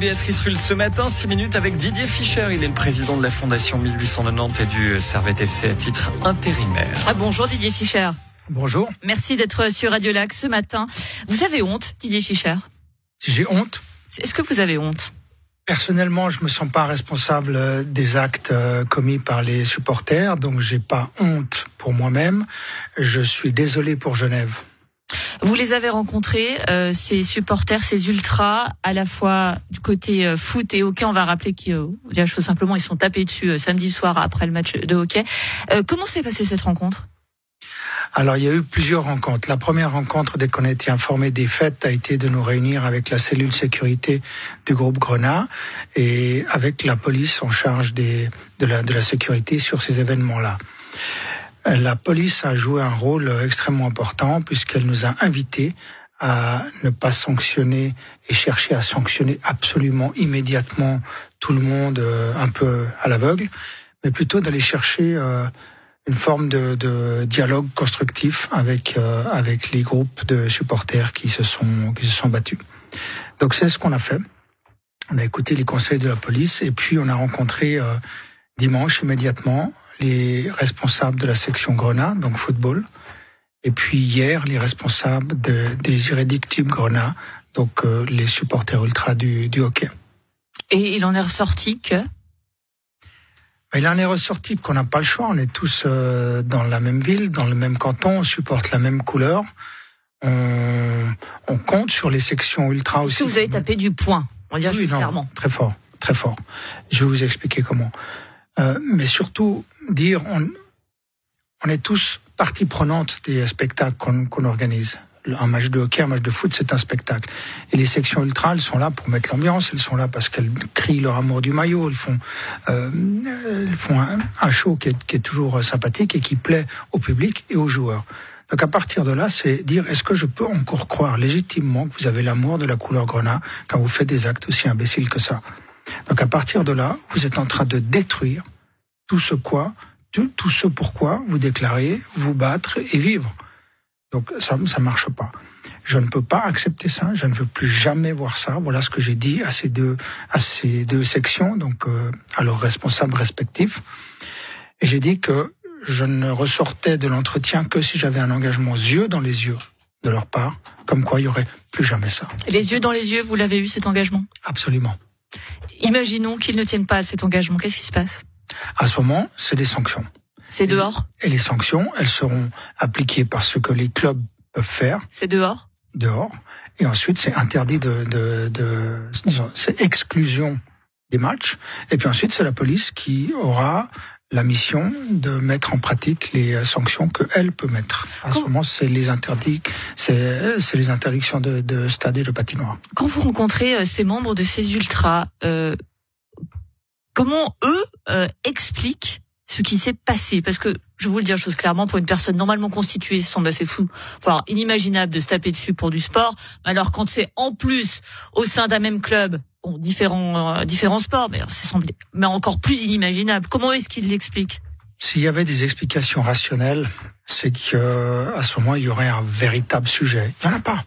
Béatrice Rulle ce matin, 6 minutes avec Didier Fischer. Il est le président de la Fondation 1890 et du Servette FC à titre intérimaire. Ah, bonjour Didier Fischer. Bonjour. Merci d'être sur Radio Lac ce matin. Vous avez honte, Didier Fischer? J'ai honte. Est-ce que vous avez honte? Personnellement, je me sens pas responsable euh, des actes euh, commis par les supporters, donc j'ai pas honte pour moi-même. Je suis désolé pour Genève. Vous les avez rencontrés, euh, ces supporters, ces ultras, à la fois du côté euh, foot et hockey. On va rappeler qu'ils, euh, chose simplement, ils sont tapés dessus euh, samedi soir après le match de hockey. Euh, comment s'est passée cette rencontre? Alors, il y a eu plusieurs rencontres. La première rencontre, dès qu'on a été informé des fêtes, a été de nous réunir avec la cellule sécurité du groupe Grenat et avec la police en charge des, de, la, de la sécurité sur ces événements-là. La police a joué un rôle extrêmement important puisqu'elle nous a invités à ne pas sanctionner et chercher à sanctionner absolument immédiatement tout le monde euh, un peu à l'aveugle, mais plutôt d'aller chercher euh, une forme de, de dialogue constructif avec euh, avec les groupes de supporters qui se sont qui se sont battus. Donc c'est ce qu'on a fait. On a écouté les conseils de la police et puis on a rencontré dimanche immédiatement les responsables de la section Grenat, donc football, et puis hier les responsables de, des irréductibles Grenat, donc euh, les supporters ultra du, du hockey. Et il en est ressorti que? Il en est ressorti qu'on n'a pas le choix. On est tous euh, dans la même ville, dans le même canton, on supporte la même couleur. On, on compte sur les sections ultra est-ce aussi. que vous avez tapé du poing? On va dire Oui, juste non, clairement. Très fort, très fort. Je vais vous expliquer comment. Euh, mais surtout, dire, on, on est tous partie prenante des spectacles qu'on organise. Un match de hockey, un match de foot, c'est un spectacle. Et les sections ultra, elles sont là pour mettre l'ambiance, elles sont là parce qu'elles crient leur amour du maillot, elles font, euh, elles font un, un show qui est, qui est toujours sympathique et qui plaît au public et aux joueurs. Donc à partir de là, c'est dire est-ce que je peux encore croire légitimement que vous avez l'amour de la couleur grenat quand vous faites des actes aussi imbéciles que ça? Donc à partir de là, vous êtes en train de détruire tout ce quoi, tout, tout ce pourquoi vous déclarez vous battre et vivre. Donc ça, ça marche pas. Je ne peux pas accepter ça. Je ne veux plus jamais voir ça. Voilà ce que j'ai dit à ces deux, à ces deux sections, donc euh, à leurs responsables respectifs. Et j'ai dit que je ne ressortais de l'entretien que si j'avais un engagement yeux dans les yeux de leur part, comme quoi il y aurait plus jamais ça. Les yeux dans les yeux, vous l'avez eu cet engagement? Absolument. Imaginons qu'ils ne tiennent pas à cet engagement. Qu'est-ce qui se passe? À ce moment, c'est des sanctions. C'est dehors? Et les sanctions, elles seront appliquées par ce que les clubs peuvent faire C'est dehors? Dehors. Et ensuite, c'est interdit de, de, de disons, c'est exclusion des matchs. Et puis ensuite, c'est la police qui aura la mission de mettre en pratique les euh, sanctions que elle peut mettre. À ce moment, c'est les interdits, c'est c'est les interdictions de, de stade et de patinoire. Quand vous rencontrez euh, ces membres de ces ultras, euh, comment eux euh, expliquent ce qui s'est passé Parce que je vais vous le dire chose clairement, pour une personne normalement constituée, ça semble assez fou, voire inimaginable de se taper dessus pour du sport. Alors quand c'est en plus au sein d'un même club, bon, différents euh, différents sports, mais c'est semblé, mais encore plus inimaginable. Comment est-ce qu'ils l'expliquent? S'il y avait des explications rationnelles, c'est que à ce moment, il y aurait un véritable sujet. Il n'y en a pas.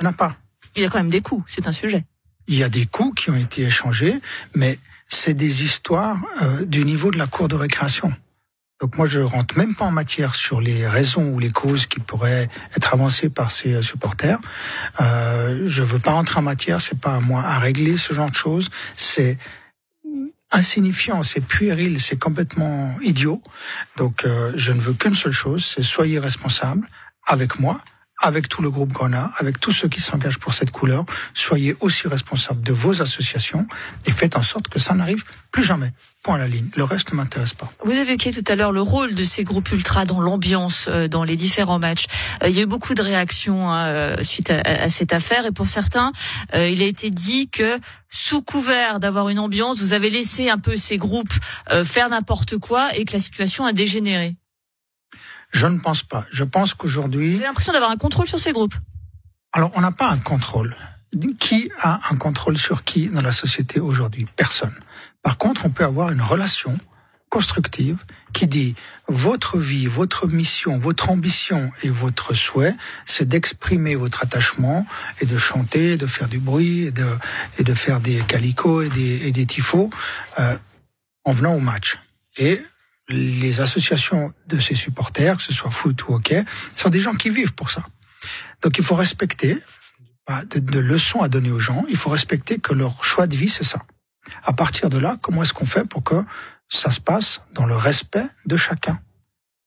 Il n'y en a pas. Il y a quand même des coups, c'est un sujet. Il y a des coups qui ont été échangés, mais c'est des histoires euh, du niveau de la cour de récréation. Donc moi, je rentre même pas en matière sur les raisons ou les causes qui pourraient être avancées par ces euh, supporters. Euh, je veux pas rentrer en matière, c'est pas à moi à régler ce genre de choses. C'est insignifiant, c'est puéril, c'est complètement idiot. Donc euh, je ne veux qu'une seule chose, c'est soyez responsables avec moi, avec tout le groupe Grenat, avec tous ceux qui s'engagent pour cette couleur. Soyez aussi responsables de vos associations et faites en sorte que ça n'arrive plus jamais. Point à la ligne. Le reste ne m'intéresse pas. Vous évoqué tout à l'heure le rôle de ces groupes ultras dans l'ambiance, euh, dans les différents matchs. Euh, il y a eu beaucoup de réactions hein, euh, suite à, cette affaire et pour certains, il a été dit que sous couvert d'avoir une ambiance, vous avez laissé un peu ces groupes faire n'importe quoi et que la situation a dégénéré. Je ne pense pas. Je pense qu'aujourd'hui, J'ai l'impression d'avoir un contrôle sur ces groupes. alors on n'a pas un contrôle. Qui a un contrôle sur qui dans la société aujourd'hui? Personne. Par contre, on peut avoir une relation constructive qui dit votre vie, votre mission, votre ambition et votre souhait, c'est d'exprimer votre attachement et de chanter, de faire du bruit et de, et de faire des calicots et des, et des tifos euh, en venant au match. Et les associations de ces supporters, que ce soit foot ou hockey, sont des gens qui vivent pour ça. Donc il faut respecter, de, de leçons à donner aux gens, il faut respecter que leur choix de vie, c'est ça. À partir de là, comment est-ce qu'on fait pour que ça se passe dans le respect de chacun,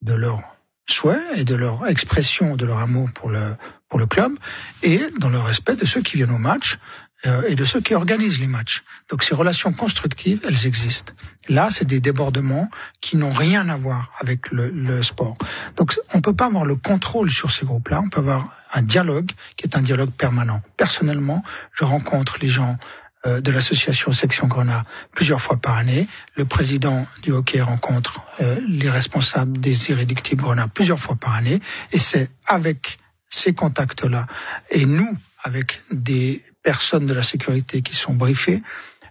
de leur souhait et de leur expression de leur amour pour le, pour le club, et dans le respect de ceux qui viennent au match et de ceux qui organisent les matchs. Donc ces relations constructives, elles existent. Là, c'est des débordements qui n'ont rien à voir avec le, le sport. Donc on peut pas avoir le contrôle sur ces groupes-là, on peut avoir un dialogue qui est un dialogue permanent. Personnellement, je rencontre les gens euh, de l'association Section Grenat plusieurs fois par année. Le président du hockey rencontre euh, les responsables des irréductibles Grenat plusieurs fois par année. Et c'est avec ces contacts-là et nous, avec des personnes de la sécurité qui sont briefées,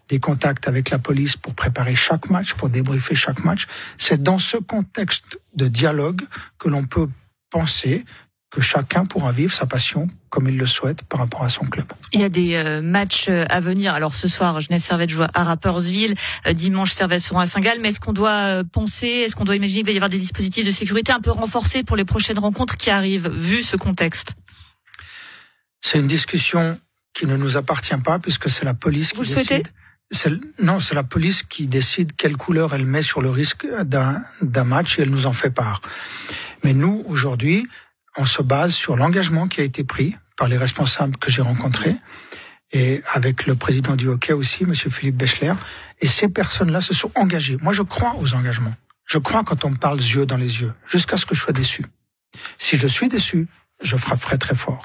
des contacts avec la police pour préparer chaque match, pour débriefer chaque match. C'est dans ce contexte de dialogue que l'on peut penser que chacun pourra vivre sa passion comme il le souhaite par rapport à son club. Il y a des euh, matchs euh, à venir. Alors ce soir, Genève Servette joue à Rappersville, euh, dimanche Servette sera à Saint-Gall. Mais est-ce qu'on doit penser, est-ce qu'on doit imaginer qu'il va y avoir des dispositifs de sécurité un peu renforcés pour les prochaines rencontres qui arrivent, vu ce contexte? C'est une discussion qui ne nous appartient pas puisque c'est la police Vous qui décide. non, c'est la police qui décide quelle couleur elle met sur le risque d'un d'un match et elle nous en fait part. Mais nous, aujourd'hui, on se base sur l'engagement qui a été pris par les responsables que j'ai rencontrés et avec le président du hockey aussi, Monsieur Philippe Bechler. Et ces personnes-là se sont engagées. Moi, je crois aux engagements. Je crois quand on me parle yeux dans les yeux, jusqu'à ce que je sois déçu. Si je suis déçu, je frapperai très fort.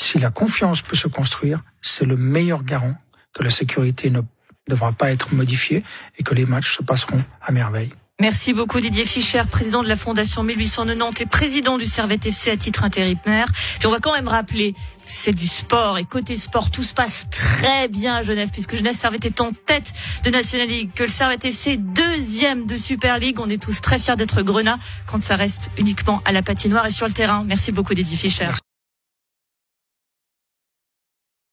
Si la confiance peut se construire, c'est le meilleur garant que la sécurité ne devra pas être modifiée et que les matchs se passeront à merveille. Merci beaucoup Didier Fischer, président de la Fondation 1890 et président du Servette FC à titre intérimaire. Puis on va quand même rappeler c'est du sport et côté sport, tout se passe très bien à Genève puisque Genève Servette est en tête de National League, que le Servette FC est deuxième de Super League. On est tous très fiers d'être Grenat quand ça reste uniquement à la patinoire et sur le terrain. Merci beaucoup Didier Fischer.